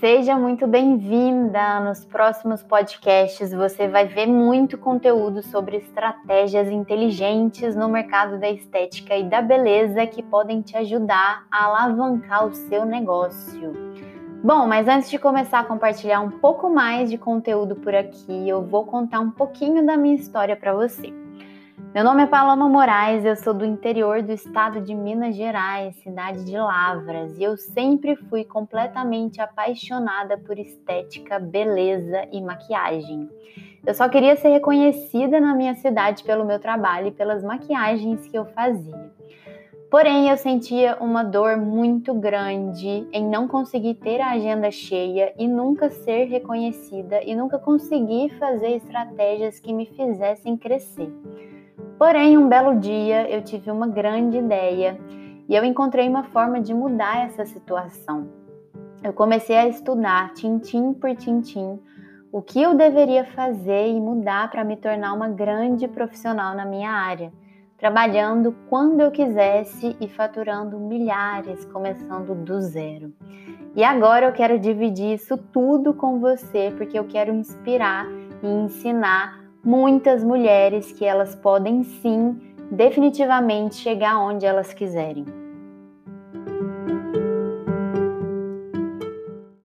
Seja muito bem-vinda. Nos próximos podcasts você vai ver muito conteúdo sobre estratégias inteligentes no mercado da estética e da beleza que podem te ajudar a alavancar o seu negócio. Bom, mas antes de começar a compartilhar um pouco mais de conteúdo por aqui, eu vou contar um pouquinho da minha história para você. Meu nome é Paloma Moraes, eu sou do interior do estado de Minas Gerais, cidade de Lavras, e eu sempre fui completamente apaixonada por estética, beleza e maquiagem. Eu só queria ser reconhecida na minha cidade pelo meu trabalho e pelas maquiagens que eu fazia. Porém, eu sentia uma dor muito grande em não conseguir ter a agenda cheia e nunca ser reconhecida e nunca conseguir fazer estratégias que me fizessem crescer. Porém, um belo dia eu tive uma grande ideia e eu encontrei uma forma de mudar essa situação. Eu comecei a estudar tintim por tintim o que eu deveria fazer e mudar para me tornar uma grande profissional na minha área, trabalhando quando eu quisesse e faturando milhares, começando do zero. E agora eu quero dividir isso tudo com você porque eu quero inspirar e ensinar muitas mulheres que elas podem sim definitivamente chegar onde elas quiserem.